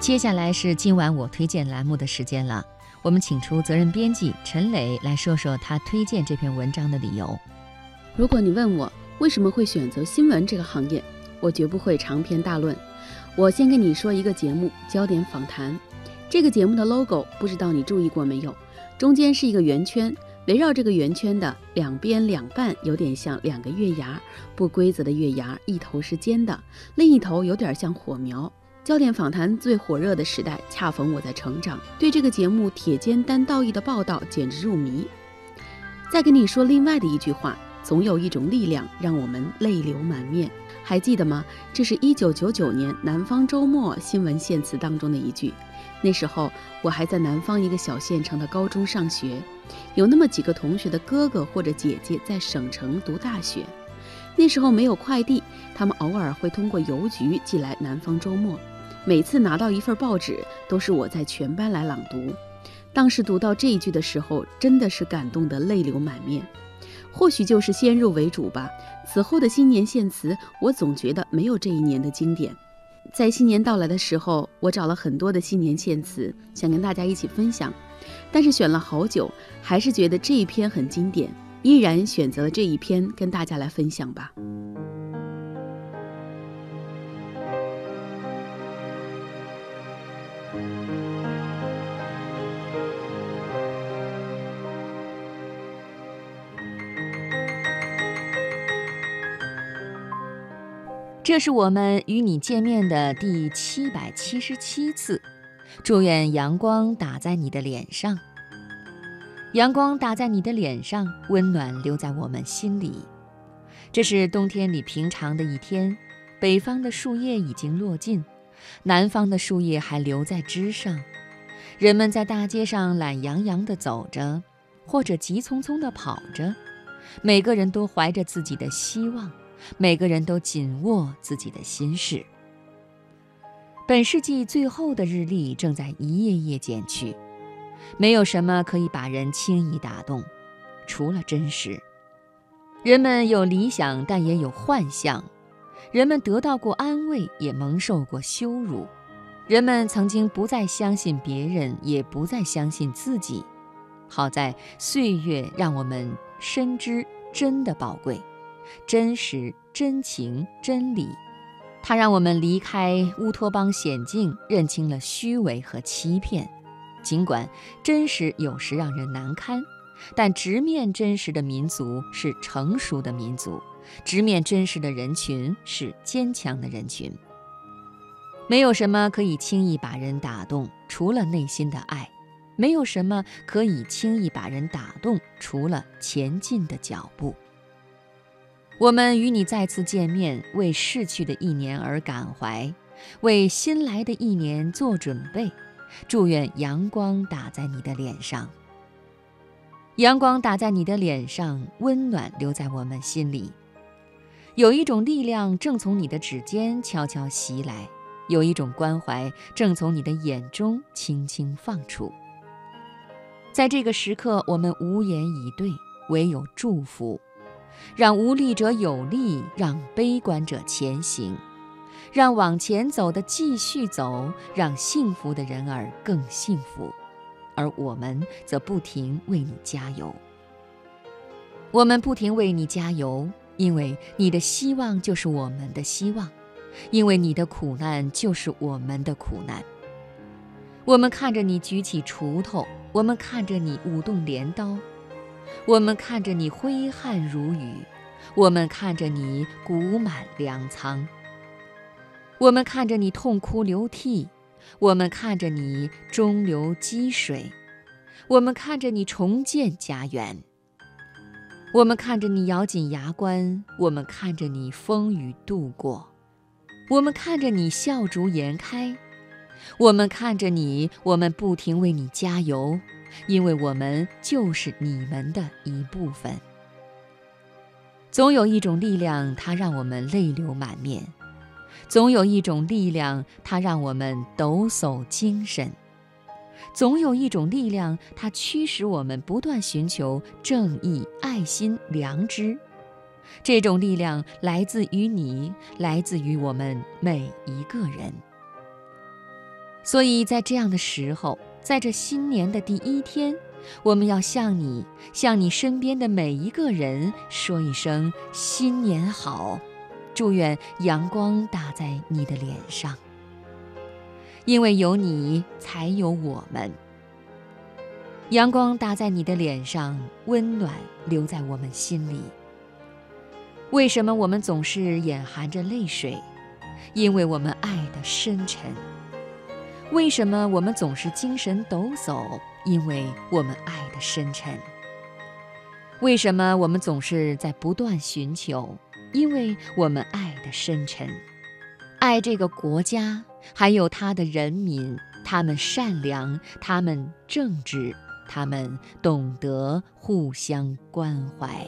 接下来是今晚我推荐栏目的时间了。我们请出责任编辑陈磊来说说他推荐这篇文章的理由。如果你问我为什么会选择新闻这个行业，我绝不会长篇大论。我先跟你说一个节目《焦点访谈》。这个节目的 logo 不知道你注意过没有？中间是一个圆圈，围绕这个圆圈的两边两半有点像两个月牙，不规则的月牙，一头是尖的，另一头有点像火苗。焦点访谈最火热的时代，恰逢我在成长，对这个节目铁肩担道义的报道简直入迷。再跟你说另外的一句话：总有一种力量让我们泪流满面。还记得吗？这是一九九九年《南方周末》新闻献词当中的一句。那时候我还在南方一个小县城的高中上学，有那么几个同学的哥哥或者姐姐在省城读大学。那时候没有快递，他们偶尔会通过邮局寄来《南方周末》。每次拿到一份报纸，都是我在全班来朗读。当时读到这一句的时候，真的是感动得泪流满面。或许就是先入为主吧。此后的新年献词，我总觉得没有这一年的经典。在新年到来的时候，我找了很多的新年献词，想跟大家一起分享。但是选了好久，还是觉得这一篇很经典，依然选择了这一篇跟大家来分享吧。这是我们与你见面的第七百七十七次。祝愿阳光打在你的脸上，阳光打在你的脸上，温暖留在我们心里。这是冬天里平常的一天，北方的树叶已经落尽，南方的树叶还留在枝上。人们在大街上懒洋洋地走着，或者急匆匆地跑着，每个人都怀着自己的希望。每个人都紧握自己的心事。本世纪最后的日历正在一页页减去，没有什么可以把人轻易打动，除了真实。人们有理想，但也有幻象；人们得到过安慰，也蒙受过羞辱；人们曾经不再相信别人，也不再相信自己。好在岁月让我们深知真的宝贵。真实、真情、真理，它让我们离开乌托邦险境，认清了虚伪和欺骗。尽管真实有时让人难堪，但直面真实的民族是成熟的民族，直面真实的人群是坚强的人群。没有什么可以轻易把人打动，除了内心的爱；没有什么可以轻易把人打动，除了前进的脚步。我们与你再次见面，为逝去的一年而感怀，为新来的一年做准备。祝愿阳光打在你的脸上，阳光打在你的脸上，温暖留在我们心里。有一种力量正从你的指尖悄悄袭来，有一种关怀正从你的眼中轻轻放出。在这个时刻，我们无言以对，唯有祝福。让无力者有力，让悲观者前行，让往前走的继续走，让幸福的人儿更幸福，而我们则不停为你加油。我们不停为你加油，因为你的希望就是我们的希望，因为你的苦难就是我们的苦难。我们看着你举起锄头，我们看着你舞动镰刀。我们看着你挥汗如雨，我们看着你谷满粮仓，我们看着你痛哭流涕，我们看着你中流击水，我们看着你重建家园，我们看着你咬紧牙关，我们看着你风雨度过，我们看着你笑逐颜开，我们看着你，我们不停为你加油。因为我们就是你们的一部分。总有一种力量，它让我们泪流满面；总有一种力量，它让我们抖擞精神；总有一种力量，它驱使我们不断寻求正义、爱心、良知。这种力量来自于你，来自于我们每一个人。所以在这样的时候，在这新年的第一天，我们要向你，向你身边的每一个人说一声新年好，祝愿阳光打在你的脸上，因为有你才有我们。阳光打在你的脸上，温暖留在我们心里。为什么我们总是眼含着泪水？因为我们爱的深沉。为什么我们总是精神抖擞？因为我们爱得深沉。为什么我们总是在不断寻求？因为我们爱得深沉。爱这个国家还有他的人民他们善良他们正直他们懂得互相关怀。